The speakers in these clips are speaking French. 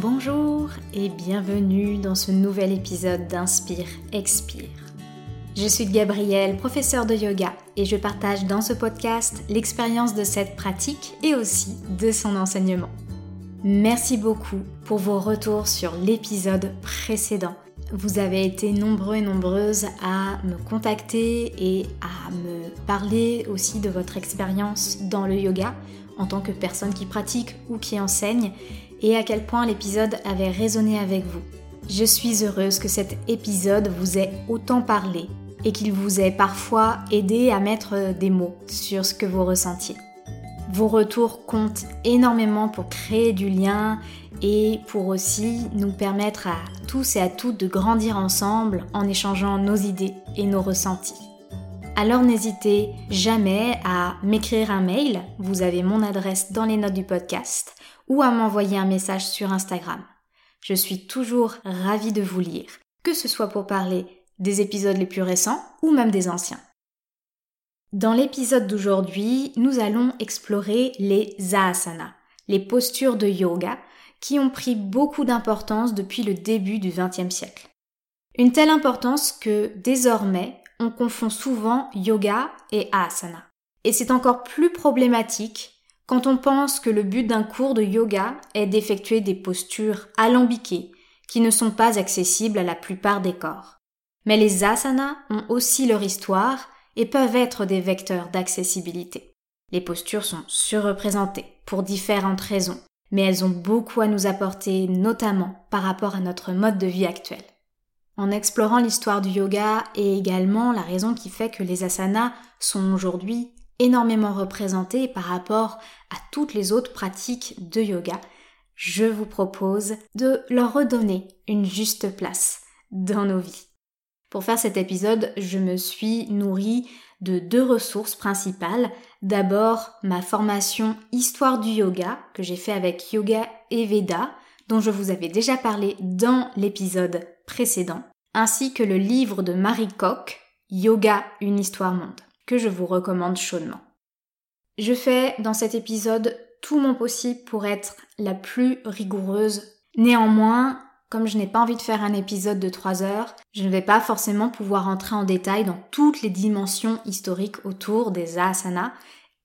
Bonjour et bienvenue dans ce nouvel épisode d'Inspire Expire. Je suis Gabrielle, professeure de yoga, et je partage dans ce podcast l'expérience de cette pratique et aussi de son enseignement. Merci beaucoup pour vos retours sur l'épisode précédent. Vous avez été nombreux et nombreuses à me contacter et à me parler aussi de votre expérience dans le yoga en tant que personne qui pratique ou qui enseigne et à quel point l'épisode avait résonné avec vous. Je suis heureuse que cet épisode vous ait autant parlé et qu'il vous ait parfois aidé à mettre des mots sur ce que vous ressentiez. Vos retours comptent énormément pour créer du lien et pour aussi nous permettre à tous et à toutes de grandir ensemble en échangeant nos idées et nos ressentis. Alors n'hésitez jamais à m'écrire un mail, vous avez mon adresse dans les notes du podcast, ou à m'envoyer un message sur Instagram. Je suis toujours ravie de vous lire, que ce soit pour parler des épisodes les plus récents ou même des anciens. Dans l'épisode d'aujourd'hui, nous allons explorer les asanas, les postures de yoga qui ont pris beaucoup d'importance depuis le début du XXe siècle. Une telle importance que désormais, on confond souvent yoga et asana. Et c'est encore plus problématique quand on pense que le but d'un cours de yoga est d'effectuer des postures alambiquées qui ne sont pas accessibles à la plupart des corps. Mais les asanas ont aussi leur histoire et peuvent être des vecteurs d'accessibilité. Les postures sont surreprésentées pour différentes raisons, mais elles ont beaucoup à nous apporter, notamment par rapport à notre mode de vie actuel. En explorant l'histoire du yoga et également la raison qui fait que les asanas sont aujourd'hui énormément représentés par rapport à toutes les autres pratiques de yoga, je vous propose de leur redonner une juste place dans nos vies. Pour faire cet épisode, je me suis nourrie de deux ressources principales. D'abord, ma formation Histoire du yoga que j'ai fait avec Yoga et Veda, dont je vous avais déjà parlé dans l'épisode précédent, ainsi que le livre de Marie Koch, Yoga, une histoire monde que je vous recommande chaudement. Je fais dans cet épisode tout mon possible pour être la plus rigoureuse. Néanmoins, comme je n'ai pas envie de faire un épisode de 3 heures, je ne vais pas forcément pouvoir entrer en détail dans toutes les dimensions historiques autour des asanas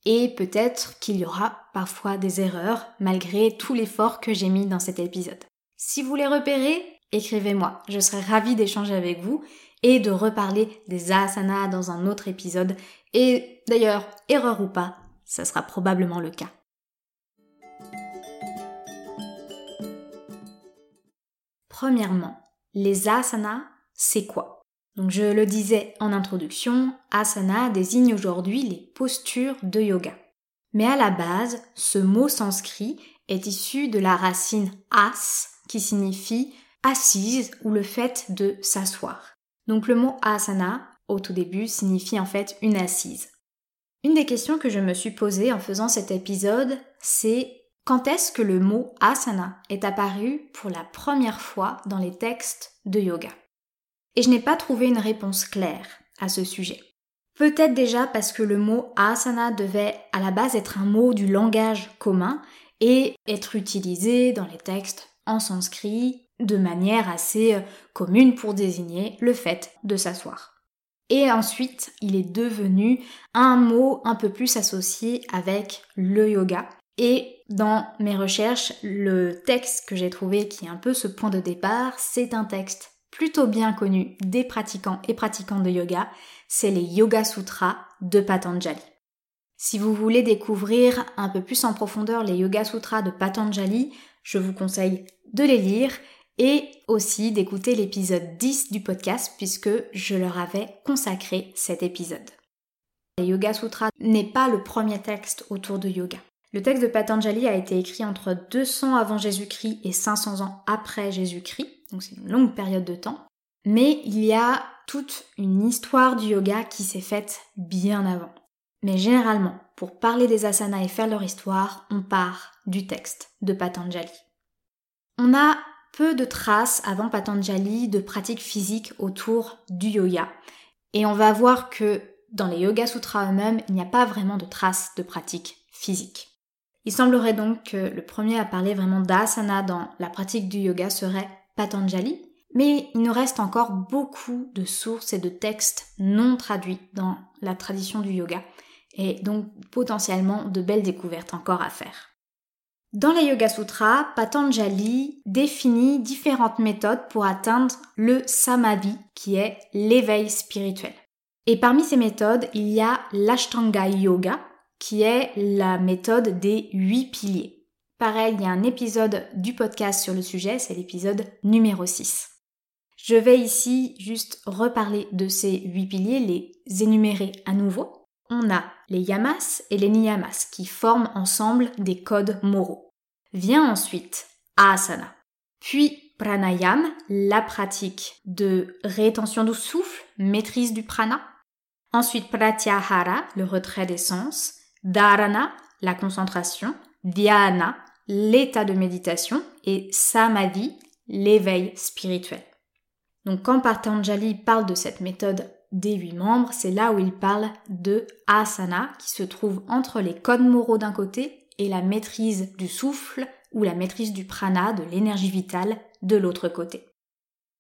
et peut-être qu'il y aura parfois des erreurs malgré tout l'effort que j'ai mis dans cet épisode. Si vous les repérez, écrivez-moi. Je serai ravie d'échanger avec vous et de reparler des asanas dans un autre épisode. Et d'ailleurs, erreur ou pas, ça sera probablement le cas. Premièrement, les asanas, c'est quoi? Donc je le disais en introduction, asana désigne aujourd'hui les postures de yoga. Mais à la base, ce mot sanskrit est issu de la racine as qui signifie assise ou le fait de s'asseoir. Donc le mot asana, au tout début, signifie en fait une assise. Une des questions que je me suis posée en faisant cet épisode, c'est quand est-ce que le mot asana est apparu pour la première fois dans les textes de yoga? Et je n'ai pas trouvé une réponse claire à ce sujet. Peut-être déjà parce que le mot asana devait à la base être un mot du langage commun et être utilisé dans les textes en sanskrit de manière assez euh, commune pour désigner le fait de s'asseoir. Et ensuite, il est devenu un mot un peu plus associé avec le yoga. Et dans mes recherches, le texte que j'ai trouvé qui est un peu ce point de départ, c'est un texte plutôt bien connu des pratiquants et pratiquantes de yoga, c'est les Yoga Sutras de Patanjali. Si vous voulez découvrir un peu plus en profondeur les Yoga Sutras de Patanjali, je vous conseille de les lire et aussi d'écouter l'épisode 10 du podcast puisque je leur avais consacré cet épisode. Le Yoga Sutra n'est pas le premier texte autour de yoga. Le texte de Patanjali a été écrit entre 200 avant Jésus-Christ et 500 ans après Jésus-Christ, donc c'est une longue période de temps. Mais il y a toute une histoire du yoga qui s'est faite bien avant. Mais généralement, pour parler des asanas et faire leur histoire, on part du texte de Patanjali. On a peu de traces avant Patanjali de pratiques physiques autour du yoga. Et on va voir que dans les Yoga Sutras eux-mêmes, il n'y a pas vraiment de traces de pratiques physiques. Il semblerait donc que le premier à parler vraiment d'asana dans la pratique du yoga serait Patanjali, mais il nous reste encore beaucoup de sources et de textes non traduits dans la tradition du yoga, et donc potentiellement de belles découvertes encore à faire. Dans les Yoga Sutras, Patanjali définit différentes méthodes pour atteindre le samadhi, qui est l'éveil spirituel. Et parmi ces méthodes, il y a l'Ashtanga Yoga, qui est la méthode des huit piliers. Pareil, il y a un épisode du podcast sur le sujet, c'est l'épisode numéro 6. Je vais ici juste reparler de ces huit piliers, les énumérer à nouveau. On a les yamas et les niyamas qui forment ensemble des codes moraux. Vient ensuite asana, puis pranayam, la pratique de rétention du souffle, maîtrise du prana. Ensuite pratyahara, le retrait des sens. Dharana, la concentration, dhyana, l'état de méditation et samadhi, l'éveil spirituel. Donc quand Patanjali parle de cette méthode des huit membres, c'est là où il parle de asana qui se trouve entre les codes moraux d'un côté et la maîtrise du souffle ou la maîtrise du prana, de l'énergie vitale, de l'autre côté.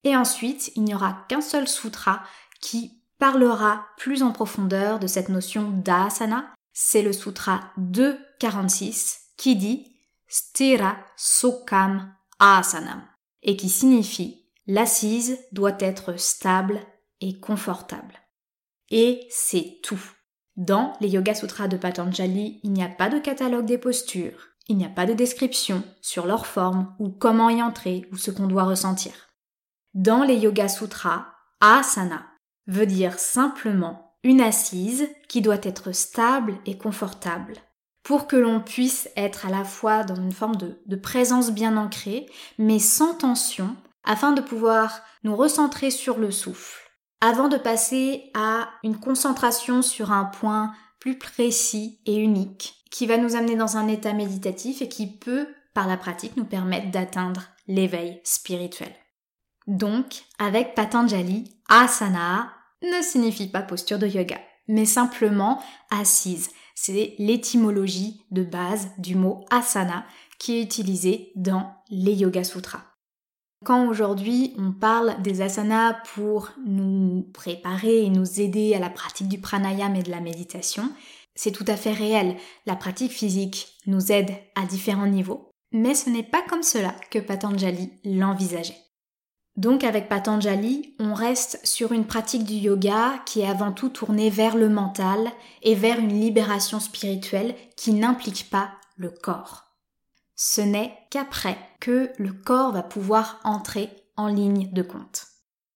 Et ensuite, il n'y aura qu'un seul sutra qui parlera plus en profondeur de cette notion d'asana c'est le sutra 246 qui dit Stira Sokam Asanam et qui signifie l'assise doit être stable et confortable. Et c'est tout. Dans les Yoga Sutras de Patanjali, il n'y a pas de catalogue des postures, il n'y a pas de description sur leur forme ou comment y entrer ou ce qu'on doit ressentir. Dans les Yoga Sutras, asana veut dire simplement une assise qui doit être stable et confortable. Pour que l'on puisse être à la fois dans une forme de, présence bien ancrée, mais sans tension, afin de pouvoir nous recentrer sur le souffle, avant de passer à une concentration sur un point plus précis et unique, qui va nous amener dans un état méditatif et qui peut, par la pratique, nous permettre d'atteindre l'éveil spirituel. Donc, avec Patanjali, asana ne signifie pas posture de yoga, mais simplement assise. C'est l'étymologie de base du mot asana qui est utilisé dans les Yoga Sutras. Quand aujourd'hui on parle des asanas pour nous préparer et nous aider à la pratique du pranayama et de la méditation, c'est tout à fait réel. La pratique physique nous aide à différents niveaux, mais ce n'est pas comme cela que Patanjali l'envisageait. Donc avec Patanjali, on reste sur une pratique du yoga qui est avant tout tournée vers le mental et vers une libération spirituelle qui n'implique pas le corps. Ce n'est qu'après que le corps va pouvoir entrer en ligne de compte.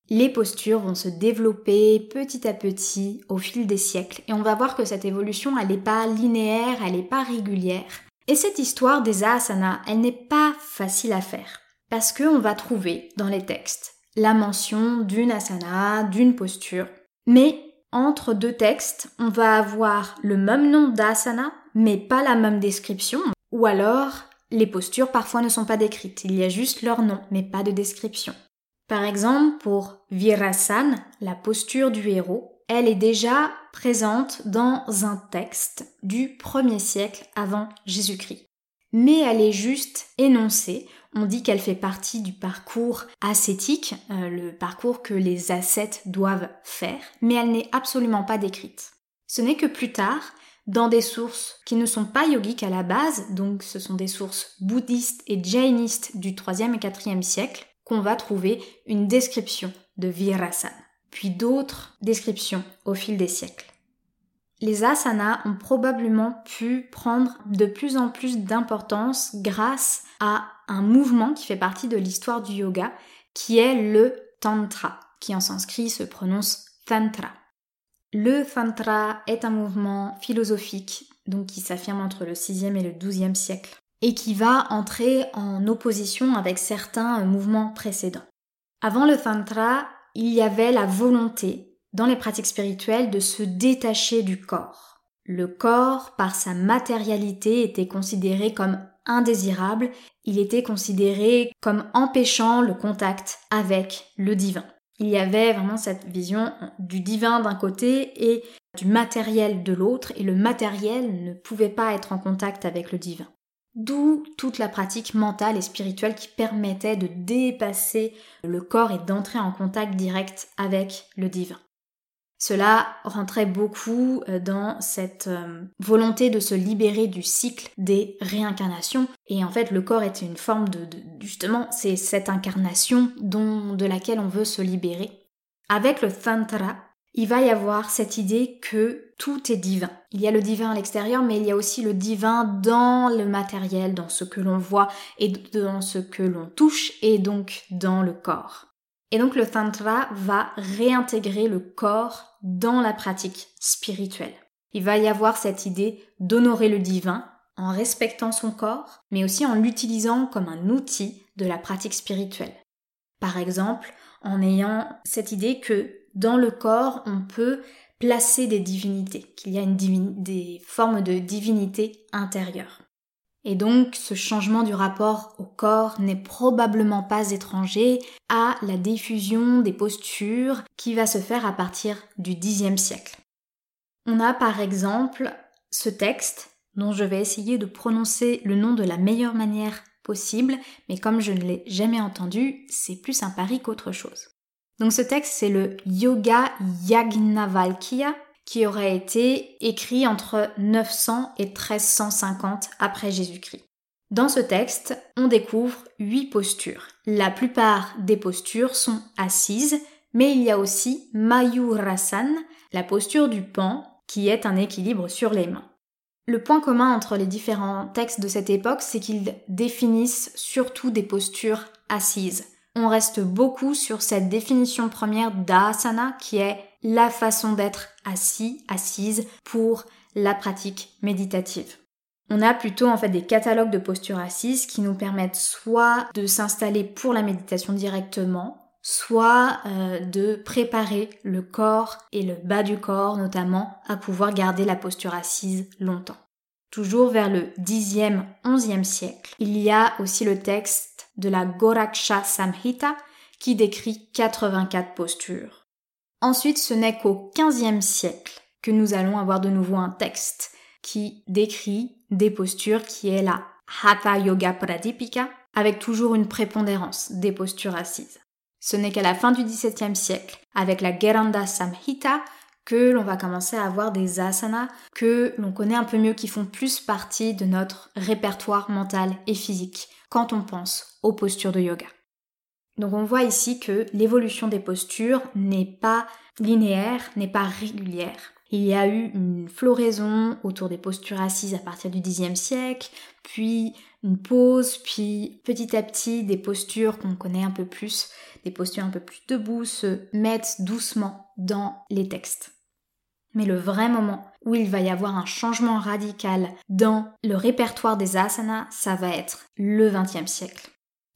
Les postures vont se développer petit à petit au fil des siècles et on va voir que cette évolution n'est pas linéaire, elle n'est pas régulière. Et cette histoire des asanas, elle n'est pas facile à faire. Parce qu'on va trouver dans les textes la mention d'une asana, d'une posture. Mais entre deux textes, on va avoir le même nom d'asana, mais pas la même description. Ou alors, les postures parfois ne sont pas décrites. Il y a juste leur nom, mais pas de description. Par exemple, pour Virasana, la posture du héros, elle est déjà présente dans un texte du 1er siècle avant Jésus-Christ. Mais elle est juste énoncée on dit qu'elle fait partie du parcours ascétique, euh, le parcours que les ascètes doivent faire, mais elle n'est absolument pas décrite. Ce n'est que plus tard, dans des sources qui ne sont pas yogiques à la base, donc ce sont des sources bouddhistes et jainistes du 3e et 4e siècle, qu'on va trouver une description de Virasana, puis d'autres descriptions au fil des siècles. Les asanas ont probablement pu prendre de plus en plus d'importance grâce à un mouvement qui fait partie de l'histoire du yoga, qui est le Tantra, qui en sanskrit se prononce Tantra. Le Tantra est un mouvement philosophique, donc qui s'affirme entre le 6e et le 12e siècle, et qui va entrer en opposition avec certains mouvements précédents. Avant le Tantra, il y avait la volonté, dans les pratiques spirituelles, de se détacher du corps. Le corps, par sa matérialité, était considéré comme indésirable, il était considéré comme empêchant le contact avec le divin. Il y avait vraiment cette vision du divin d'un côté et du matériel de l'autre, et le matériel ne pouvait pas être en contact avec le divin. D'où toute la pratique mentale et spirituelle qui permettait de dépasser le corps et d'entrer en contact direct avec le divin. Cela rentrait beaucoup euh, dans cette euh, volonté de se libérer du cycle des réincarnations. Et en fait, le corps était une forme de, justement, c'est cette incarnation de laquelle on veut se libérer. Avec le Tantra, il va y avoir cette idée que tout est divin. Il y a le divin à l'extérieur, mais il y a aussi le divin dans le matériel, dans ce que l'on voit et dans ce que l'on touche et donc dans le corps. Et donc le tantra va réintégrer le corps dans la pratique spirituelle. Il va y avoir cette idée d'honorer le divin en respectant son corps, mais aussi en l'utilisant comme un outil de la pratique spirituelle. Par exemple, en ayant cette idée que dans le corps, on peut placer des divinités, qu'il y a une des formes de divinité intérieure. Et donc ce changement du rapport au corps n'est probablement pas étranger à la diffusion des postures qui va se faire à partir du Xe siècle. On a par exemple ce texte dont je vais essayer de prononcer le nom de la meilleure manière possible, mais comme je ne l'ai jamais entendu, c'est plus un pari qu'autre chose. Donc ce texte, c'est le Yoga Yagnavalkya, qui aurait été écrit entre 900 et 1350 après Jésus-Christ. Dans ce texte, on découvre huit postures. La plupart des postures sont assises, mais il y a aussi Mayurasan, la posture du pan, qui est un équilibre sur les mains. Le point commun entre les différents textes de cette époque, c'est qu'ils définissent surtout des postures assises on reste beaucoup sur cette définition première d'asana qui est la façon d'être assis, assise pour la pratique méditative. On a plutôt en fait des catalogues de postures assises qui nous permettent soit de s'installer pour la méditation directement, soit euh, de préparer le corps et le bas du corps notamment à pouvoir garder la posture assise longtemps. Toujours vers le 10e, 11e siècle, il y a aussi le texte de la Goraksha Samhita qui décrit 84 postures. Ensuite, ce n'est qu'au XVe siècle que nous allons avoir de nouveau un texte qui décrit des postures qui est la Hatha Yoga Pradipika avec toujours une prépondérance des postures assises. Ce n'est qu'à la fin du XVIIe siècle, avec la Geranda Samhita, que l'on va commencer à avoir des asanas que l'on connaît un peu mieux, qui font plus partie de notre répertoire mental et physique quand on pense aux postures de yoga. Donc on voit ici que l'évolution des postures n'est pas linéaire, n'est pas régulière. Il y a eu une floraison autour des postures assises à partir du Xe siècle, puis une pause, puis petit à petit des postures qu'on connaît un peu plus, des postures un peu plus debout, se mettent doucement dans les textes. Mais le vrai moment où il va y avoir un changement radical dans le répertoire des asanas, ça va être le XXe siècle.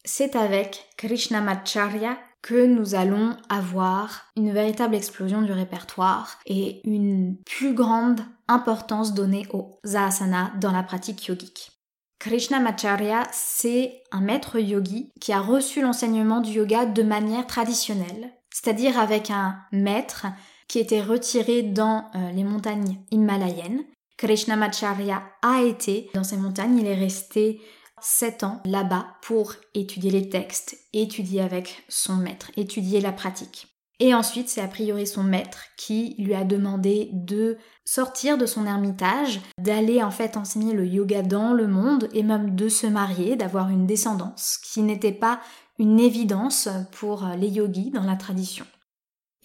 C'est avec Krishnamacharya que nous allons avoir une véritable explosion du répertoire et une plus grande importance donnée aux asanas dans la pratique yogique. Krishnamacharya, c'est un maître yogi qui a reçu l'enseignement du yoga de manière traditionnelle, c'est-à-dire avec un maître qui était retiré dans euh, les montagnes himalayennes. Krishnamacharya a été dans ces montagnes, il est resté sept ans là-bas pour étudier les textes, étudier avec son maître, étudier la pratique. Et ensuite, c'est a priori son maître qui lui a demandé de sortir de son ermitage, d'aller en fait enseigner le yoga dans le monde et même de se marier, d'avoir une descendance, qui n'était pas une évidence pour les yogis dans la tradition.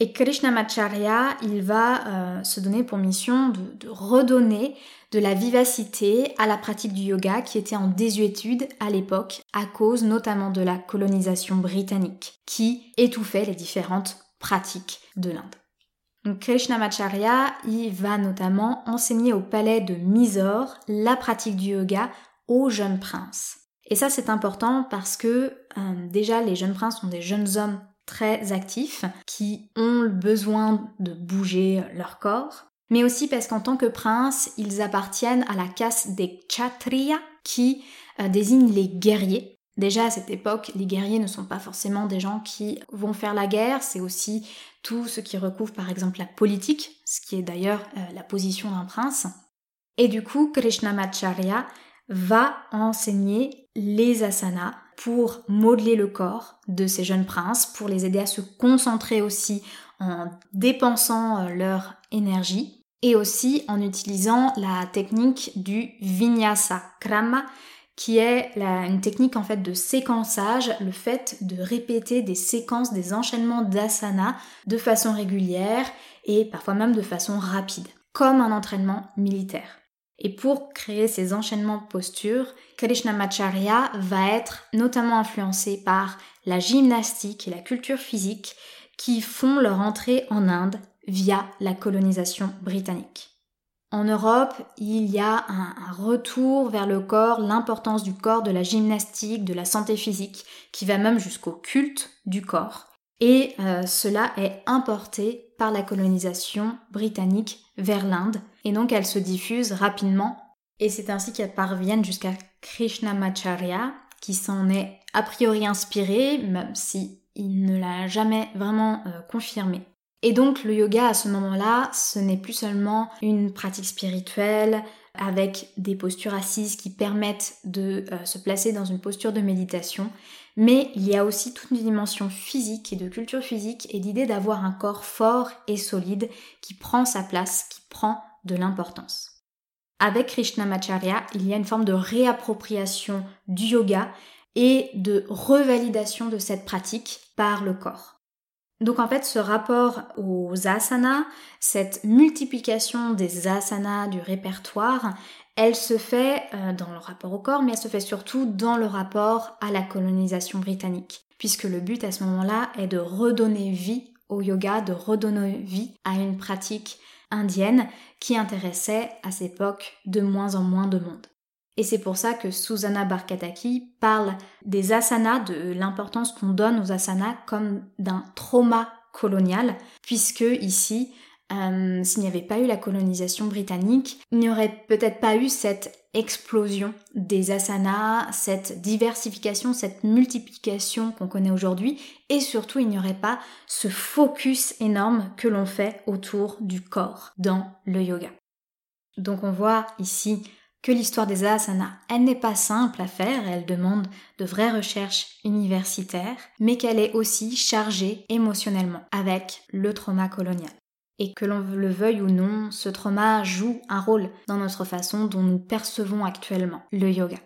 Et Krishnamacharya, il va euh, se donner pour mission de, redonner de la vivacité à la pratique du yoga qui était en désuétude à l'époque à cause notamment de la colonisation britannique qui étouffait les différentes pratiques de l'Inde. Donc Krishnamacharya, il va notamment enseigner au palais de Mysore la pratique du yoga aux jeunes princes. Et ça c'est important parce que euh, déjà les jeunes princes sont des jeunes hommes très actifs qui ont le besoin de bouger leur corps, mais aussi parce qu'en tant que princes, ils appartiennent à la caste des Kshatriya qui euh, désignent les guerriers. Déjà à cette époque, les guerriers ne sont pas forcément des gens qui vont faire la guerre, c'est aussi tout ce qui recouvre par exemple la politique, ce qui est d'ailleurs euh, la position d'un prince. Et du coup, Krishnamacharya va enseigner les asanas pour modeler le corps de ces jeunes princes, pour les aider à se concentrer aussi en dépensant euh, leur énergie et aussi en utilisant la technique du vinyasa krama qui est une technique en fait de séquençage, le fait de répéter des séquences, des enchaînements d'asana de façon régulière et parfois même de façon rapide, comme un entraînement militaire. Et pour créer ces enchaînements postures, Krishnamacharya va être notamment influencé par la gymnastique et la culture physique qui font leur entrée en Inde via la colonisation britannique. En Europe, il y a un, retour vers le corps, l'importance du corps, de la gymnastique, de la santé physique, qui va même jusqu'au culte du corps. Et euh, cela est importé par la colonisation britannique vers l'Inde, et donc elle se diffuse rapidement, et c'est ainsi qu'elles parviennent jusqu'à Krishnamacharya, qui s'en est a priori inspiré, même si il ne l'a jamais vraiment euh, confirmé. Et donc le yoga à ce moment-là, ce n'est plus seulement une pratique spirituelle avec des postures assises qui permettent de euh, se placer dans une posture de méditation, mais il y a aussi toute une dimension physique et de culture physique et l'idée d'avoir un corps fort et solide qui prend sa place, qui prend de l'importance. Avec Krishnamacharya, il y a une forme de réappropriation du yoga et de revalidation de cette pratique par le corps. Donc en fait, ce rapport aux asanas, cette multiplication des asanas du répertoire, elle se fait euh, dans le rapport au corps, mais elle se fait surtout dans le rapport à la colonisation britannique, puisque le but à ce moment-là est de redonner vie au yoga, de redonner vie à une pratique indienne qui intéressait à cette époque de moins en moins de monde. Et c'est pour ça que Susanna Barkataki parle des asanas, de l'importance qu'on donne aux asanas comme d'un trauma colonial, puisque ici, euh, s'il n'y avait pas eu la colonisation britannique, il n'y aurait peut-être pas eu cette explosion des asanas, cette diversification, cette multiplication qu'on connaît aujourd'hui, et surtout il n'y aurait pas ce focus énorme que l'on fait autour du corps dans le yoga. Donc on voit ici que l'histoire des asanas, elle n'est pas simple à faire, elle demande de vraies recherches universitaires, mais qu'elle est aussi chargée émotionnellement avec le trauma colonial. Et que l'on le veuille ou non, ce trauma joue un rôle dans notre façon dont nous percevons actuellement le yoga.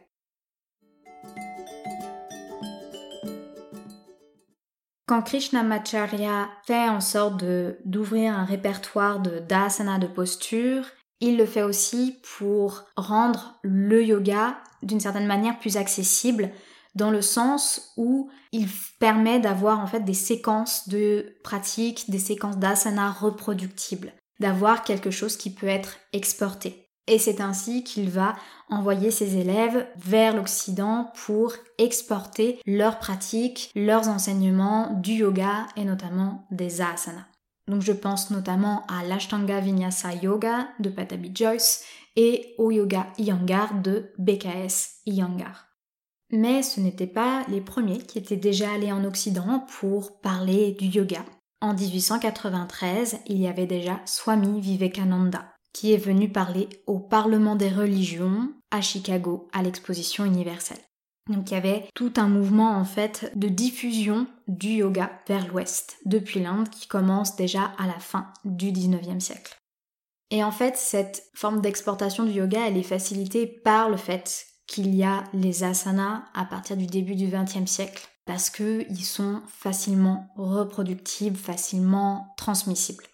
Quand Krishnamacharya fait en sorte d'ouvrir un répertoire de d'asana de posture, il le fait aussi pour rendre le yoga d'une certaine manière plus accessible dans le sens où il permet d'avoir en fait des séquences de pratiques, des séquences d'asana reproductibles, d'avoir quelque chose qui peut être exporté. Et c'est ainsi qu'il va envoyer ses élèves vers l'Occident pour exporter leurs pratiques, leurs enseignements du yoga et notamment des asanas. Donc je pense notamment à l'Ashtanga Vinyasa Yoga de Patabi Joyce et au Yoga Iyengar de BKS Iyengar. Mais ce n'étaient pas les premiers qui étaient déjà allés en Occident pour parler du yoga. En 1893, il y avait déjà Swami Vivekananda qui est venu parler au Parlement des religions à Chicago à l'exposition universelle. Donc il y avait tout un mouvement en fait de diffusion du yoga vers l'ouest depuis l'Inde qui commence déjà à la fin du 19e siècle. Et en fait, cette forme d'exportation du yoga, elle est facilitée par le fait qu'il y a les asanas à partir du début du 20e siècle parce qu'ils sont facilement reproductibles, facilement transmissibles.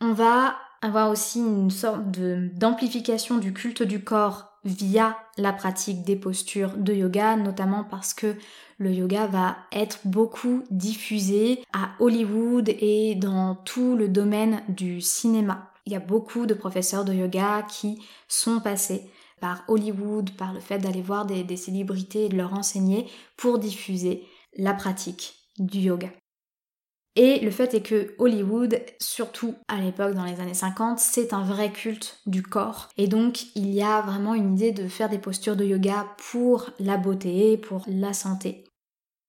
On va avoir aussi une sorte d'amplification du culte du corps via la pratique des postures de yoga, notamment parce que le yoga va être beaucoup diffusé à Hollywood et dans tout le domaine du cinéma. Il y a beaucoup de professeurs de yoga qui sont passés par Hollywood, par le fait d'aller voir des, célébrités et de leur enseigner pour diffuser la pratique du yoga. Et le fait est que Hollywood, surtout à l'époque dans les années 50, c'est un vrai culte du corps. Et donc il y a vraiment une idée de faire des postures de yoga pour la beauté, pour la santé.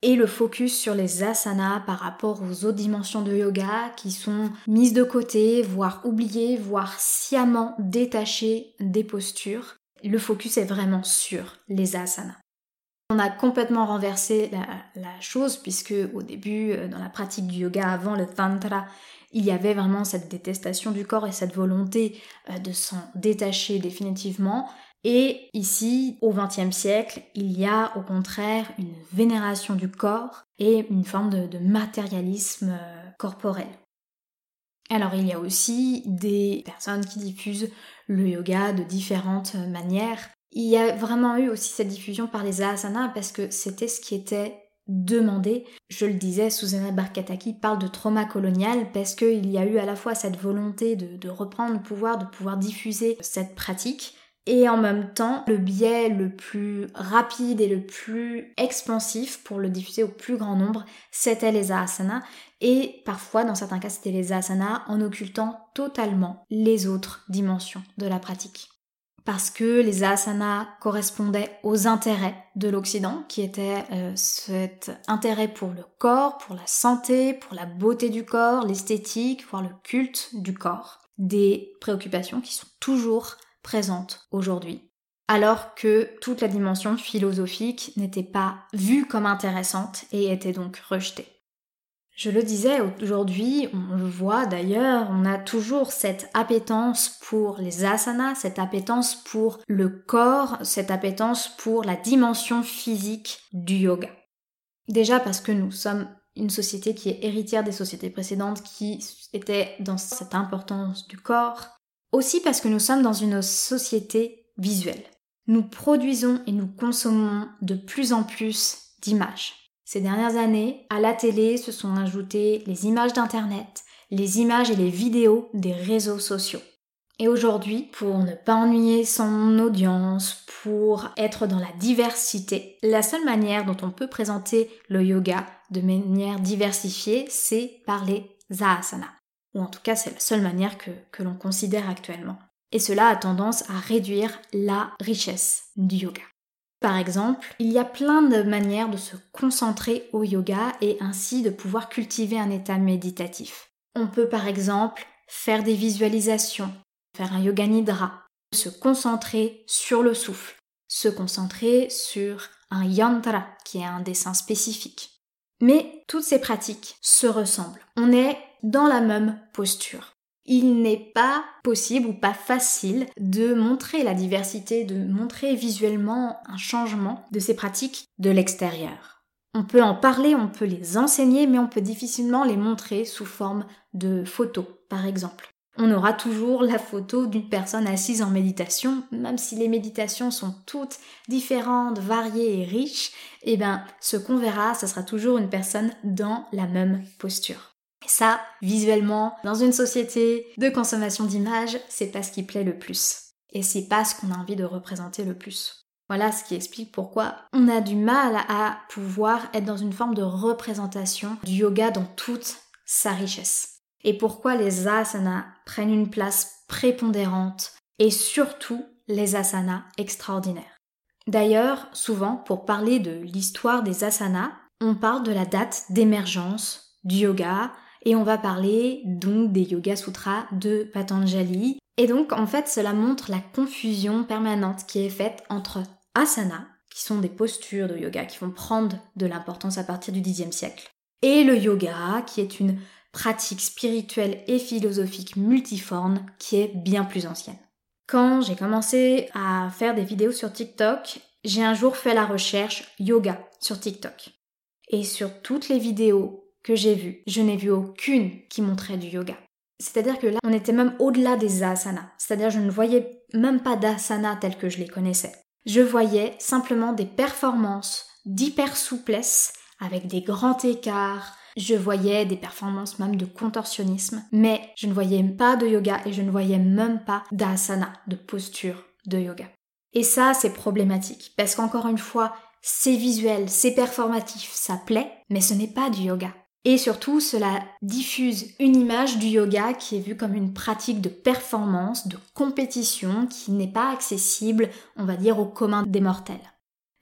Et le focus sur les asanas par rapport aux autres dimensions de yoga qui sont mises de côté, voire oubliées, voire sciemment détachées des postures. Le focus est vraiment sur les asanas. On a complètement renversé la, chose puisque au début, euh, dans la pratique du yoga, avant le tantra, il y avait vraiment cette détestation du corps et cette volonté euh, de s'en détacher définitivement. Et ici, au XXe siècle, il y a au contraire une vénération du corps et une forme de, matérialisme euh, corporel. Alors il y a aussi des personnes qui diffusent le yoga de différentes manières. Il y a vraiment eu aussi cette diffusion par les asanas parce que c'était ce qui était demandé. Je le disais, Susanna Barkataki parle de trauma colonial parce qu'il y a eu à la fois cette volonté de, de reprendre le pouvoir, de pouvoir diffuser cette pratique, et en même temps, le biais le plus rapide et le plus expansif pour le diffuser au plus grand nombre, c'était les asanas. Et parfois, dans certains cas, c'était les asanas en occultant totalement les autres dimensions de la pratique. Parce que les asanas correspondaient aux intérêts de l'Occident, qui était euh, cet intérêt pour le corps, pour la santé, pour la beauté du corps, l'esthétique, voire le culte du corps. Des préoccupations qui sont toujours présente aujourd'hui, alors que toute la dimension philosophique n'était pas vue comme intéressante et était donc rejetée. Je le disais aujourd'hui, on le voit d'ailleurs, on a toujours cette appétence pour les asanas, cette appétence pour le corps, cette appétence pour la dimension physique du yoga. Déjà parce que nous sommes une société qui est héritière des sociétés précédentes qui étaient dans cette importance du corps, aussi parce que nous sommes dans une société visuelle. Nous produisons et nous consommons de plus en plus d'images. Ces dernières années, à la télé se sont ajoutées les images d'Internet, les images et les vidéos des réseaux sociaux. Et aujourd'hui, pour ne pas ennuyer son audience, pour être dans la diversité, la seule manière dont on peut présenter le yoga de manière diversifiée, c'est par les asana ou en tout cas c'est la seule manière que, que l'on considère actuellement. Et cela a tendance à réduire la richesse du yoga. Par exemple, il y a plein de manières de se concentrer au yoga et ainsi de pouvoir cultiver un état méditatif. On peut par exemple faire des visualisations, faire un yoga nidra, se concentrer sur le souffle, se concentrer sur un yantra qui est un dessin spécifique. Mais toutes ces pratiques se ressemblent. On est dans la même posture. Il n'est pas possible ou pas facile de montrer la diversité, de montrer visuellement un changement de ces pratiques de l'extérieur. On peut en parler, on peut les enseigner, mais on peut difficilement les montrer sous forme de photos, par exemple. On aura toujours la photo d'une personne assise en méditation, même si les méditations sont toutes différentes, variées et riches, eh ben, ce qu'on verra, ce sera toujours une personne dans la même posture. Et ça, visuellement, dans une société de consommation d'images, c'est pas ce qui plaît le plus. Et c'est pas ce qu'on a envie de représenter le plus. Voilà ce qui explique pourquoi on a du mal à pouvoir être dans une forme de représentation du yoga dans toute sa richesse. Et pourquoi les asanas prennent une place prépondérante et surtout les asanas extraordinaires. D'ailleurs, souvent, pour parler de l'histoire des asanas, on parle de la date d'émergence du yoga, et on va parler donc des Yoga Sutras de Patanjali. Et donc en fait cela montre la confusion permanente qui est faite entre asana, qui sont des postures de yoga qui vont prendre de l'importance à partir du Xe siècle, et le yoga, qui est une pratique spirituelle et philosophique multiforme qui est bien plus ancienne. Quand j'ai commencé à faire des vidéos sur TikTok, j'ai un jour fait la recherche yoga sur TikTok. Et sur toutes les vidéos que j'ai vu, je n'ai vu aucune qui montrait du yoga. C'est-à-dire que là, on était même au-delà des asanas. C'est-à-dire je ne voyais même pas d'asanas tels que je les connaissais. Je voyais simplement des performances d'hyper souplesse avec des grands écarts. Je voyais des performances même de contorsionnisme, mais je ne voyais pas de yoga et je ne voyais même pas d'asana, de posture de yoga. Et ça, c'est problématique parce qu'encore une fois, c'est visuel, c'est performatif, ça plaît, mais ce n'est pas du yoga. Et surtout, cela diffuse une image du yoga qui est vue comme une pratique de performance, de compétition, qui n'est pas accessible, on va dire, au commun des mortels.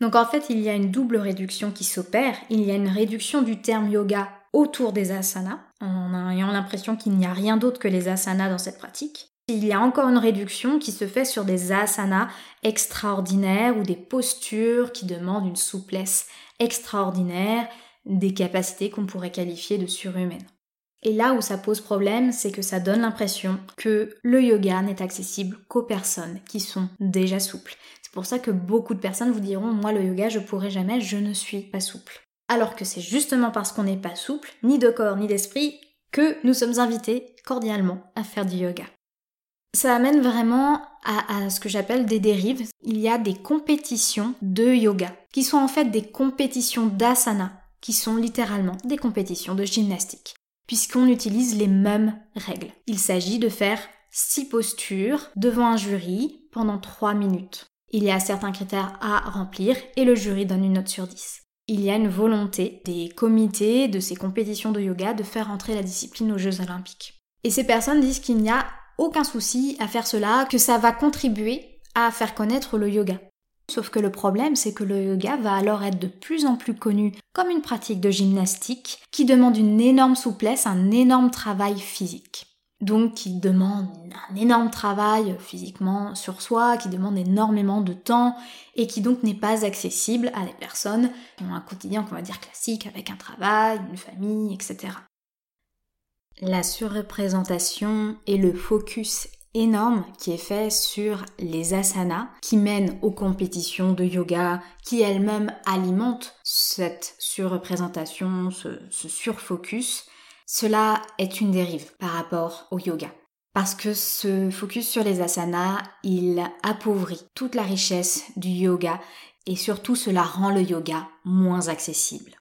Donc en fait, il y a une double réduction qui s'opère. Il y a une réduction du terme yoga autour des asanas, en ayant l'impression qu'il n'y a rien d'autre que les asanas dans cette pratique. Il y a encore une réduction qui se fait sur des asanas extraordinaires ou des postures qui demandent une souplesse extraordinaire, des capacités qu'on pourrait qualifier de surhumaines. Et là où ça pose problème, c'est que ça donne l'impression que le yoga n'est accessible qu'aux personnes qui sont déjà souples. C'est pour ça que beaucoup de personnes vous diront moi le yoga je pourrais jamais, je ne suis pas souple. Alors que c'est justement parce qu'on n'est pas souple, ni de corps ni d'esprit, que nous sommes invités cordialement à faire du yoga. Ça amène vraiment à, à ce que j'appelle des dérives. Il y a des compétitions de yoga, qui sont en fait des compétitions d'asana, qui sont littéralement des compétitions de gymnastique puisqu'on utilise les mêmes règles. Il s'agit de faire six postures devant un jury pendant 3 minutes. Il y a certains critères à remplir et le jury donne une note sur 10. Il y a une volonté des comités de ces compétitions de yoga de faire entrer la discipline aux Jeux olympiques. Et ces personnes disent qu'il n'y a aucun souci à faire cela, que ça va contribuer à faire connaître le yoga. Sauf que le problème, c'est que le yoga va alors être de plus en plus connu comme une pratique de gymnastique qui demande une énorme souplesse, un énorme travail physique. Donc qui demande un énorme travail physiquement sur soi, qui demande énormément de temps et qui donc n'est pas accessible à des personnes qui ont un quotidien qu'on va dire classique avec un travail, une famille, etc. La surreprésentation et le focus énorme qui est fait sur les asanas qui mènent aux compétitions de yoga, qui elles-mêmes alimentent cette surreprésentation, ce, ce surfocus. Cela est une dérive par rapport au yoga. Parce que ce focus sur les asanas, il appauvrit toute la richesse du yoga et surtout cela rend le yoga moins accessible.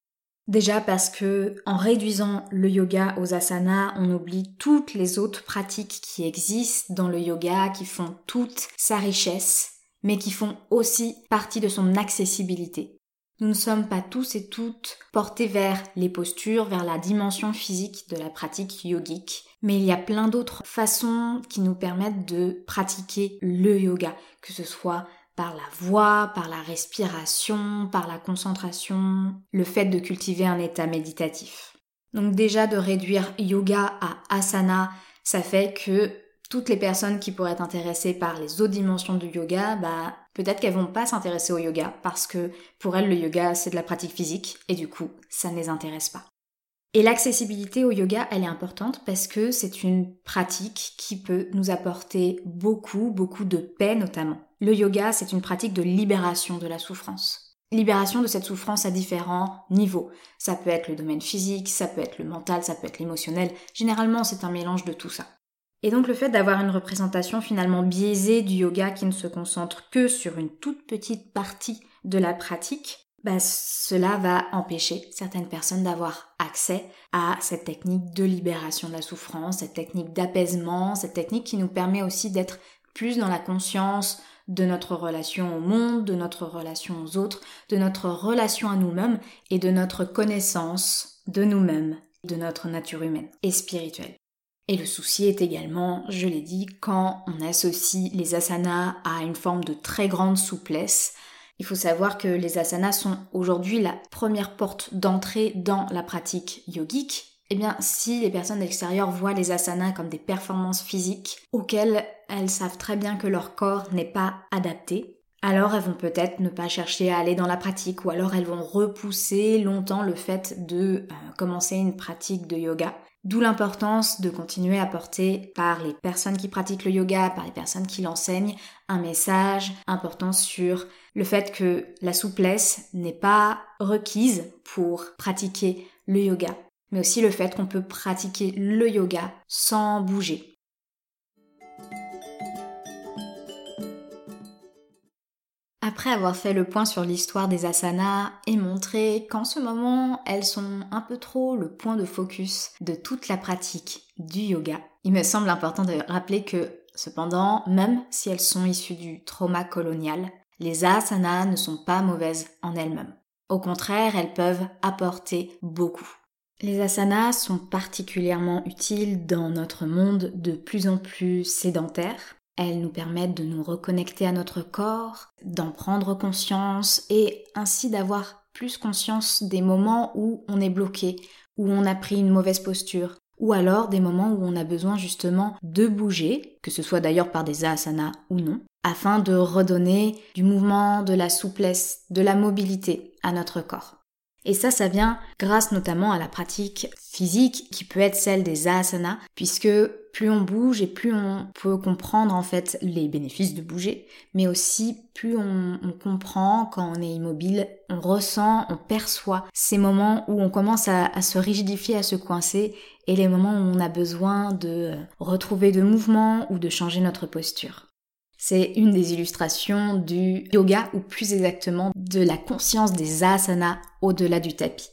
Déjà parce que en réduisant le yoga aux asanas, on oublie toutes les autres pratiques qui existent dans le yoga, qui font toute sa richesse, mais qui font aussi partie de son accessibilité. Nous ne sommes pas tous et toutes portés vers les postures, vers la dimension physique de la pratique yogique, mais il y a plein d'autres façons qui nous permettent de pratiquer le yoga, que ce soit par la voix, par la respiration, par la concentration, le fait de cultiver un état méditatif. Donc déjà de réduire yoga à asana, ça fait que toutes les personnes qui pourraient être intéressées par les autres dimensions du yoga, bah peut-être qu'elles vont pas s'intéresser au yoga parce que pour elles le yoga c'est de la pratique physique et du coup ça ne les intéresse pas. Et l'accessibilité au yoga, elle est importante parce que c'est une pratique qui peut nous apporter beaucoup, beaucoup de paix notamment. Le yoga, c'est une pratique de libération de la souffrance. Libération de cette souffrance à différents niveaux. Ça peut être le domaine physique, ça peut être le mental, ça peut être l'émotionnel. Généralement, c'est un mélange de tout ça. Et donc le fait d'avoir une représentation finalement biaisée du yoga qui ne se concentre que sur une toute petite partie de la pratique, bah, cela va empêcher certaines personnes d'avoir accès à cette technique de libération de la souffrance, cette technique d'apaisement, cette technique qui nous permet aussi d'être plus dans la conscience de notre relation au monde, de notre relation aux autres, de notre relation à nous-mêmes et de notre connaissance de nous-mêmes, de notre nature humaine et spirituelle. Et le souci est également, je l'ai dit, quand on associe les asanas à une forme de très grande souplesse, il faut savoir que les asanas sont aujourd'hui la première porte d'entrée dans la pratique yogique. Eh bien, si les personnes de l'extérieur voient les asanas comme des performances physiques auxquelles elles savent très bien que leur corps n'est pas adapté, alors elles vont peut-être ne pas chercher à aller dans la pratique ou alors elles vont repousser longtemps le fait de euh, commencer une pratique de yoga. D'où l'importance de continuer à porter par les personnes qui pratiquent le yoga, par les personnes qui l'enseignent, un message important sur le fait que la souplesse n'est pas requise pour pratiquer le yoga, mais aussi le fait qu'on peut pratiquer le yoga sans bouger. Après avoir fait le point sur l'histoire des asanas et montré qu'en ce moment elles sont un peu trop le point de focus de toute la pratique du yoga, il me semble important de rappeler que cependant, même si elles sont issues du trauma colonial, les asanas ne sont pas mauvaises en elles-mêmes. Au contraire, elles peuvent apporter beaucoup. Les asanas sont particulièrement utiles dans notre monde de plus en plus sédentaire elles nous permettent de nous reconnecter à notre corps, d'en prendre conscience et ainsi d'avoir plus conscience des moments où on est bloqué, où on a pris une mauvaise posture, ou alors des moments où on a besoin justement de bouger, que ce soit d'ailleurs par des asanas ou non, afin de redonner du mouvement, de la souplesse, de la mobilité à notre corps. Et ça, ça vient grâce notamment à la pratique physique qui peut être celle des asanas, puisque plus on bouge et plus on peut comprendre en fait les bénéfices de bouger, mais aussi plus on, comprend quand on est immobile, on ressent, on perçoit ces moments où on commence à, se rigidifier, à se coincer, et les moments où on a besoin de retrouver de mouvement ou de changer notre posture. C'est une des illustrations du yoga, ou plus exactement de la conscience des asanas au-delà du tapis.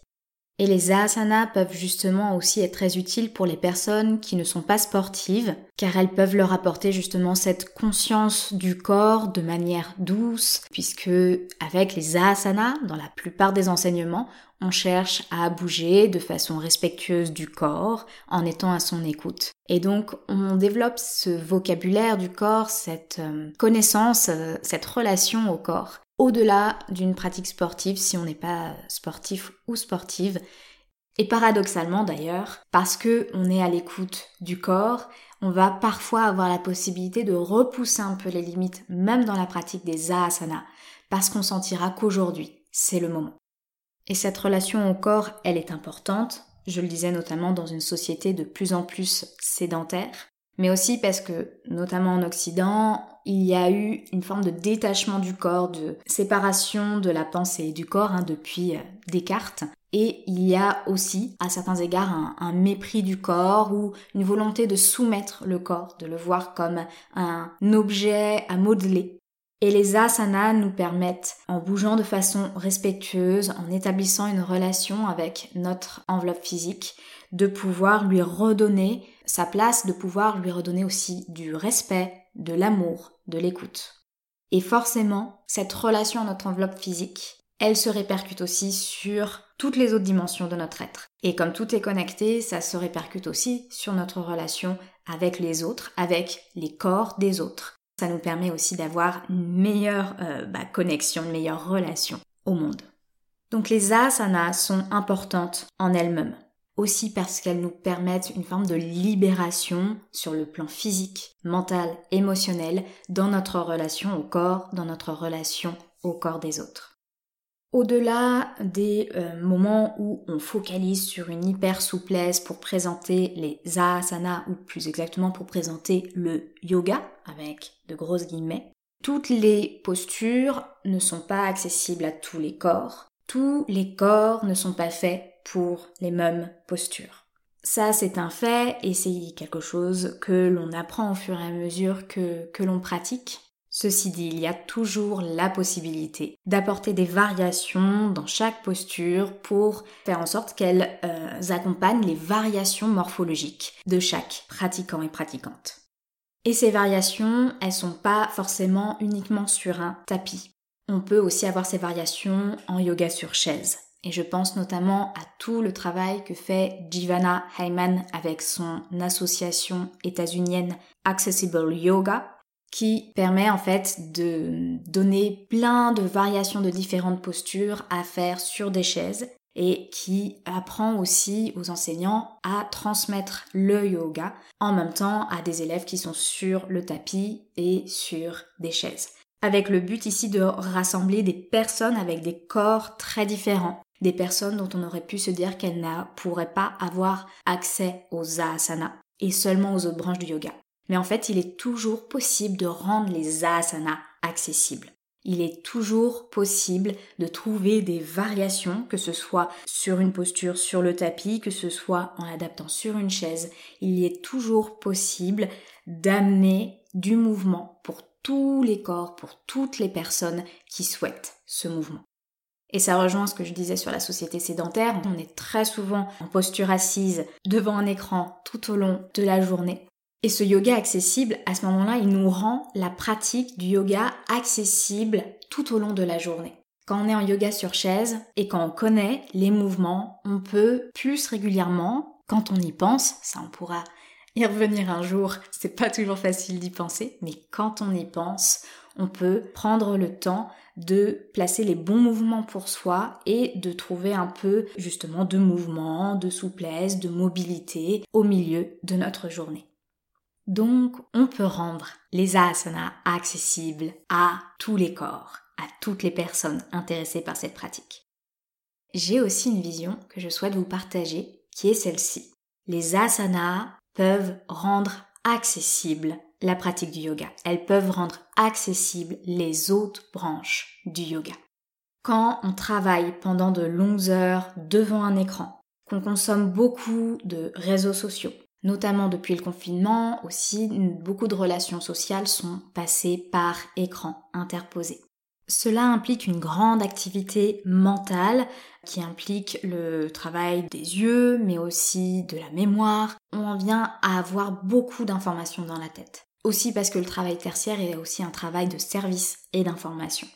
Et les asanas peuvent justement aussi être très utiles pour les personnes qui ne sont pas sportives, car elles peuvent leur apporter justement cette conscience du corps de manière douce, puisque avec les asanas, dans la plupart des enseignements, on cherche à bouger de façon respectueuse du corps en étant à son écoute. Et donc on développe ce vocabulaire du corps, cette euh, connaissance, euh, cette relation au corps au-delà d'une pratique sportive si on n'est pas sportif ou sportive. Et paradoxalement d'ailleurs, parce que on est à l'écoute du corps, on va parfois avoir la possibilité de repousser un peu les limites, même dans la pratique des asanas, parce qu'on sentira qu'aujourd'hui, c'est le moment. Et cette relation au corps, elle est importante, je le disais notamment dans une société de plus en plus sédentaire, mais aussi parce que, notamment en Occident, il y a eu une forme de détachement du corps, de séparation de la pensée et du corps hein, depuis euh, Descartes. Et il y a aussi, à certains égards, un, un, mépris du corps ou une volonté de soumettre le corps, de le voir comme un objet à modeler. Et les asanas nous permettent, en bougeant de façon respectueuse, en établissant une relation avec notre enveloppe physique, de pouvoir lui redonner sa place, de pouvoir lui redonner aussi du respect, de l'amour, de l'écoute. Et forcément, cette relation à notre enveloppe physique, elle se répercute aussi sur toutes les autres dimensions de notre être. Et comme tout est connecté, ça se répercute aussi sur notre relation avec les autres, avec les corps des autres. Ça nous permet aussi d'avoir une meilleure euh, bah, connexion, une meilleure relation au monde. Donc les asanas sont importantes en elles-mêmes aussi parce qu'elles nous permettent une forme de libération sur le plan physique, mental, émotionnel, dans notre relation au corps, dans notre relation au corps des autres. Au-delà des euh, moments où on focalise sur une hyper souplesse pour présenter les asanas ou plus exactement pour présenter le yoga avec de grosses guillemets, toutes les postures ne sont pas accessibles à tous les corps. Tous les corps ne sont pas faits pour les mêmes postures. Ça, c'est un fait et c'est quelque chose que l'on apprend au fur et à mesure que, que l'on pratique. Ceci dit, il y a toujours la possibilité d'apporter des variations dans chaque posture pour faire en sorte qu'elles euh, accompagnent les variations morphologiques de chaque pratiquant et pratiquante. Et ces variations, elles sont pas forcément uniquement sur un tapis. On peut aussi avoir ces variations en yoga sur chaise. Et je pense notamment à tout le travail que fait Jivana Hyman avec son association états-unienne Accessible Yoga, qui permet en fait de donner plein de variations de différentes postures à faire sur des chaises et qui apprend aussi aux enseignants à transmettre le yoga en même temps à des élèves qui sont sur le tapis et sur des chaises. Avec le but ici de rassembler des personnes avec des corps très différents des personnes dont on aurait pu se dire qu'elles ne pourraient pas avoir accès aux asanas et seulement aux autres branches du yoga. Mais en fait, il est toujours possible de rendre les asanas accessibles. Il est toujours possible de trouver des variations, que ce soit sur une posture sur le tapis, que ce soit en l'adaptant sur une chaise. Il est toujours possible d'amener du mouvement pour tous les corps, pour toutes les personnes qui souhaitent ce mouvement. Et ça rejoint ce que je disais sur la société sédentaire. On est très souvent en posture assise devant un écran tout au long de la journée. Et ce yoga accessible, à ce moment-là, il nous rend la pratique du yoga accessible tout au long de la journée. Quand on est en yoga sur chaise et quand on connaît les mouvements, on peut plus régulièrement, quand on y pense, ça on pourra y revenir un jour, c'est pas toujours facile d'y penser, mais quand on y pense, on peut prendre le temps de placer les bons mouvements pour soi et de trouver un peu justement de mouvement, de souplesse, de mobilité au milieu de notre journée. Donc, on peut rendre les asanas accessibles à tous les corps, à toutes les personnes intéressées par cette pratique. J'ai aussi une vision que je souhaite vous partager, qui est celle-ci. Les asanas peuvent rendre accessible la pratique du yoga. Elles peuvent rendre accessibles les autres branches du yoga. Quand on travaille pendant de longues heures devant un écran, qu'on consomme beaucoup de réseaux sociaux, notamment depuis le confinement aussi, beaucoup de relations sociales sont passées par écran interposé. Cela implique une grande activité mentale qui implique le travail des yeux, mais aussi de la mémoire. On en vient à avoir beaucoup d'informations dans la tête. Aussi parce que le travail tertiaire est aussi un travail de service et d'information.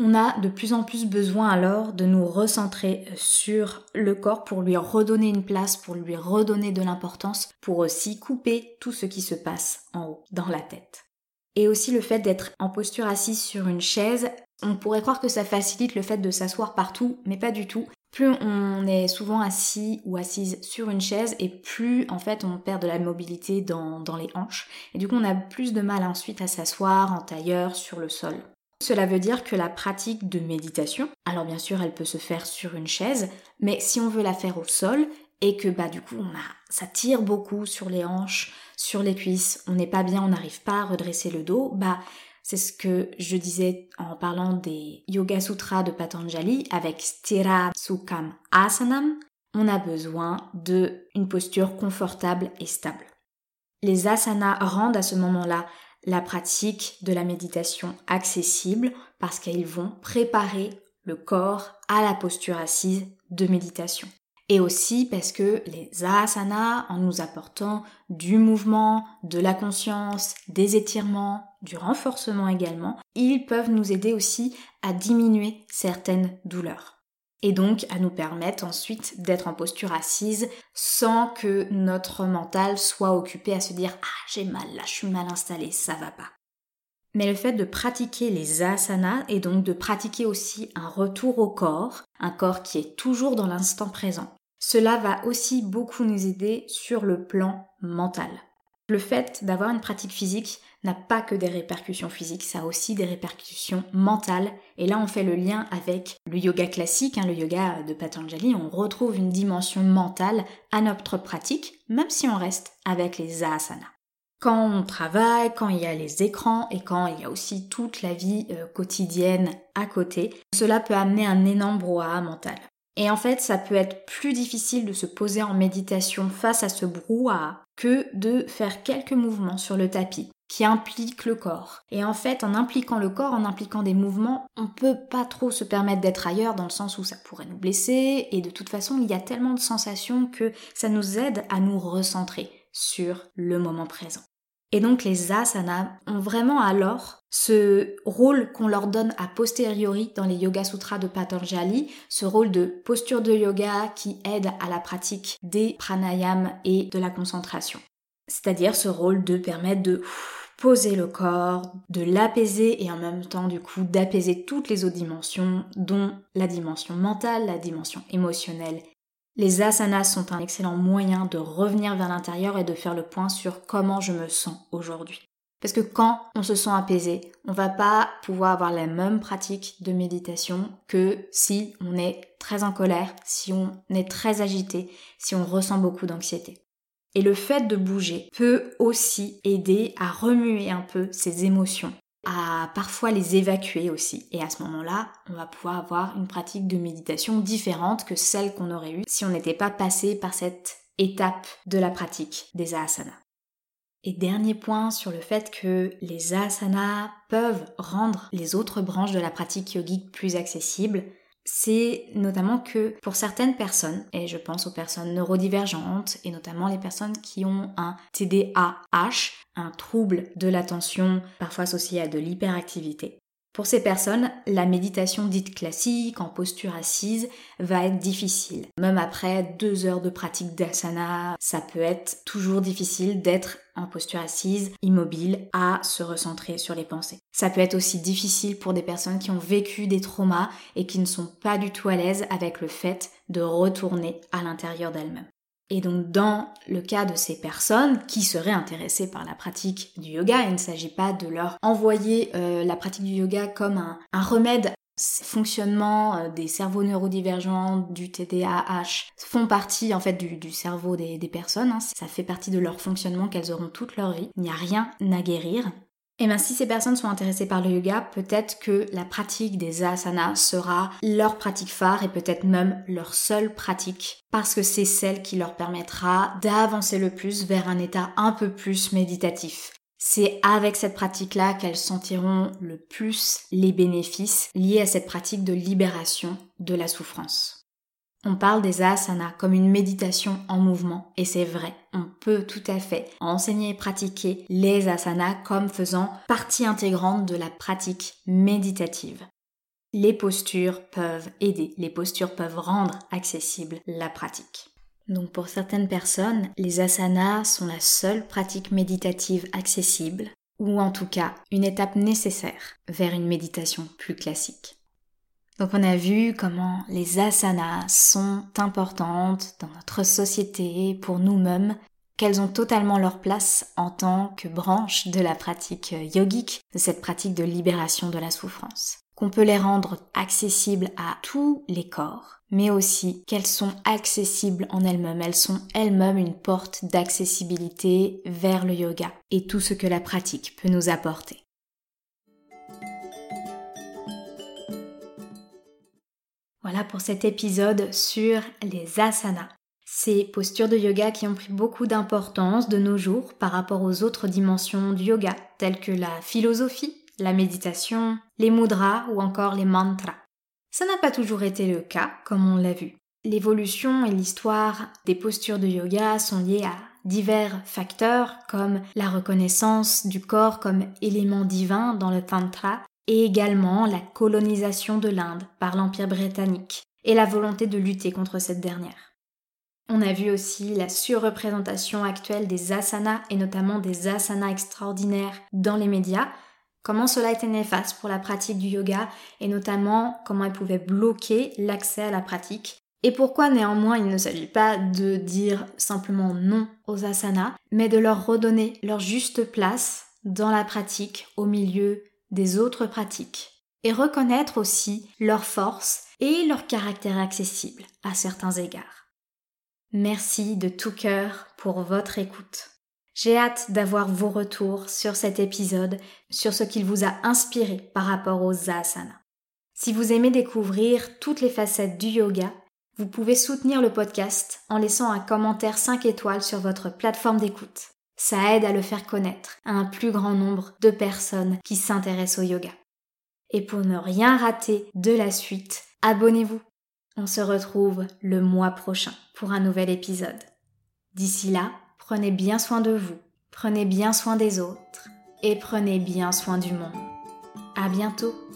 On a de plus en plus besoin alors de nous recentrer sur le corps pour lui redonner une place, pour lui redonner de l'importance, pour aussi couper tout ce qui se passe en haut, dans la tête. Et aussi le fait d'être en posture assise sur une chaise, on pourrait croire que ça facilite le fait de s'asseoir partout, mais pas du tout. Plus on est souvent assis ou assise sur une chaise et plus en fait on perd de la mobilité dans, les hanches. Et du coup on a plus de mal ensuite à s'asseoir en tailleur sur le sol. Cela veut dire que la pratique de méditation, alors bien sûr elle peut se faire sur une chaise, mais si on veut la faire au sol et que bah du coup ça tire beaucoup sur les hanches, sur les cuisses, on n'est pas bien, on n'arrive pas à redresser le dos, bah c'est ce que je disais en parlant des Yoga Sutras de Patanjali avec Stira Sukham Asanam, on a besoin de une posture confortable et stable. Les asanas rendent à ce moment-là la pratique de la méditation accessible parce qu'ils vont préparer le corps à la posture assise de méditation. Et aussi parce que les asanas, en nous apportant du mouvement, de la conscience, des étirements, du renforcement également, ils peuvent nous aider aussi à diminuer certaines douleurs et donc à nous permettre ensuite d'être en posture assise sans que notre mental soit occupé à se dire ah j'ai mal là je suis mal installé ça va pas. Mais le fait de pratiquer les asanas et donc de pratiquer aussi un retour au corps, un corps qui est toujours dans l'instant présent, cela va aussi beaucoup nous aider sur le plan mental. Le fait d'avoir une pratique physique n'a pas que des répercussions physiques, ça a aussi des répercussions mentales. Et là, on fait le lien avec le yoga classique, hein, le yoga de Patanjali. On retrouve une dimension mentale à notre pratique, même si on reste avec les asanas. Quand on travaille, quand il y a les écrans et quand il y a aussi toute la vie euh, quotidienne à côté, cela peut amener un énorme brouhaha mental. Et en fait, ça peut être plus difficile de se poser en méditation face à ce brouhaha que de faire quelques mouvements sur le tapis qui impliquent le corps. Et en fait, en impliquant le corps, en impliquant des mouvements, on peut pas trop se permettre d'être ailleurs dans le sens où ça pourrait nous blesser et de toute façon, il y a tellement de sensations que ça nous aide à nous recentrer sur le moment présent. Et donc les asanas ont vraiment alors ce rôle qu'on leur donne a posteriori dans les Yoga Sutras de Patanjali, ce rôle de posture de yoga qui aide à la pratique des pranayams et de la concentration. C'est-à-dire ce rôle de permettre de poser le corps, de l'apaiser et en même temps du coup d'apaiser toutes les autres dimensions dont la dimension mentale, la dimension émotionnelle les asanas sont un excellent moyen de revenir vers l'intérieur et de faire le point sur comment je me sens aujourd'hui. Parce que quand on se sent apaisé, on va pas pouvoir avoir la même pratique de méditation que si on est très en colère, si on est très agité, si on ressent beaucoup d'anxiété. Et le fait de bouger peut aussi aider à remuer un peu ces émotions à parfois les évacuer aussi. Et à ce moment-là, on va pouvoir avoir une pratique de méditation différente que celle qu'on aurait eue si on n'était pas passé par cette étape de la pratique des asanas. Et dernier point sur le fait que les asanas peuvent rendre les autres branches de la pratique yogique plus accessibles, c'est notamment que pour certaines personnes, et je pense aux personnes neurodivergentes, et notamment les personnes qui ont un TDAH, un trouble de l'attention parfois associé à de l'hyperactivité, Pour ces personnes, la méditation dite classique, en posture assise, va être difficile. Même après deux heures de pratique d'asana, ça peut être toujours difficile d'être en posture assise, immobile, à se recentrer sur les pensées. Ça peut être aussi difficile pour des personnes qui ont vécu des traumas et qui ne sont pas du tout à l'aise avec le fait de retourner à l'intérieur d'elles-mêmes. Et donc dans le cas de ces personnes qui seraient intéressées par la pratique du yoga, il ne s'agit pas de leur envoyer euh, la pratique du yoga comme un, remède fonctionnement euh, des cerveaux neurodivergents, du TDAH, font partie en fait du, cerveau des, personnes. Hein. Ça fait partie de leur fonctionnement qu'elles auront toute leur vie. Il n'y a rien à guérir. Et eh bien si ces personnes sont intéressées par le yoga, peut-être que la pratique des asanas sera leur pratique phare et peut-être même leur seule pratique parce que c'est celle qui leur permettra d'avancer le plus vers un état un peu plus méditatif. C'est avec cette pratique-là qu'elles sentiront le plus les bénéfices liés à cette pratique de libération de la souffrance. On parle des asanas comme une méditation en mouvement et c'est vrai, on peut tout à fait enseigner et pratiquer les asanas comme faisant partie intégrante de la pratique méditative. Les postures peuvent aider, les postures peuvent rendre accessible la pratique. Donc pour certaines personnes, les asanas sont la seule pratique méditative accessible ou en tout cas une étape nécessaire vers une méditation plus classique. Donc on a vu comment les asanas sont importantes dans notre société, pour nous-mêmes, qu'elles ont totalement leur place en tant que branche de la pratique yogique, de cette pratique de libération de la souffrance. Qu'on peut les rendre accessibles à tous les corps, mais aussi qu'elles sont accessibles en elles-mêmes. Elles sont elles-mêmes une porte d'accessibilité vers le yoga et tout ce que la pratique peut nous apporter. Voilà pour cet épisode sur les asanas. Ces postures de yoga qui ont pris beaucoup d'importance de nos jours par rapport aux autres dimensions du yoga, telles que la philosophie, la méditation, les mudras ou encore les mantras. Ça n'a pas toujours été le cas, comme on l'a vu. L'évolution et l'histoire des postures de yoga sont liées à divers facteurs comme la reconnaissance du corps comme élément divin dans le tantra et également la colonisation de l'Inde par l'Empire britannique et la volonté de lutter contre cette dernière. On a vu aussi la surreprésentation actuelle des asanas et notamment des asanas extraordinaires dans les médias, comment cela était néfaste pour la pratique du yoga et notamment comment elle pouvait bloquer l'accès à la pratique et pourquoi néanmoins il ne s'agit pas de dire simplement non aux asanas, mais de leur redonner leur juste place dans la pratique au milieu des autres pratiques et reconnaître aussi leurs forces et leur caractère accessible à certains égards. Merci de tout cœur pour votre écoute. J'ai hâte d'avoir vos retours sur cet épisode, sur ce qu'il vous a inspiré par rapport aux asanas. Si vous aimez découvrir toutes les facettes du yoga, vous pouvez soutenir le podcast en laissant un commentaire 5 étoiles sur votre plateforme d'écoute. Ça aide à le faire connaître à un plus grand nombre de personnes qui s'intéressent au yoga. Et pour ne rien rater de la suite, abonnez-vous. On se retrouve le mois prochain pour un nouvel épisode. D'ici là, prenez bien soin de vous, prenez bien soin des autres et prenez bien soin du monde. À bientôt!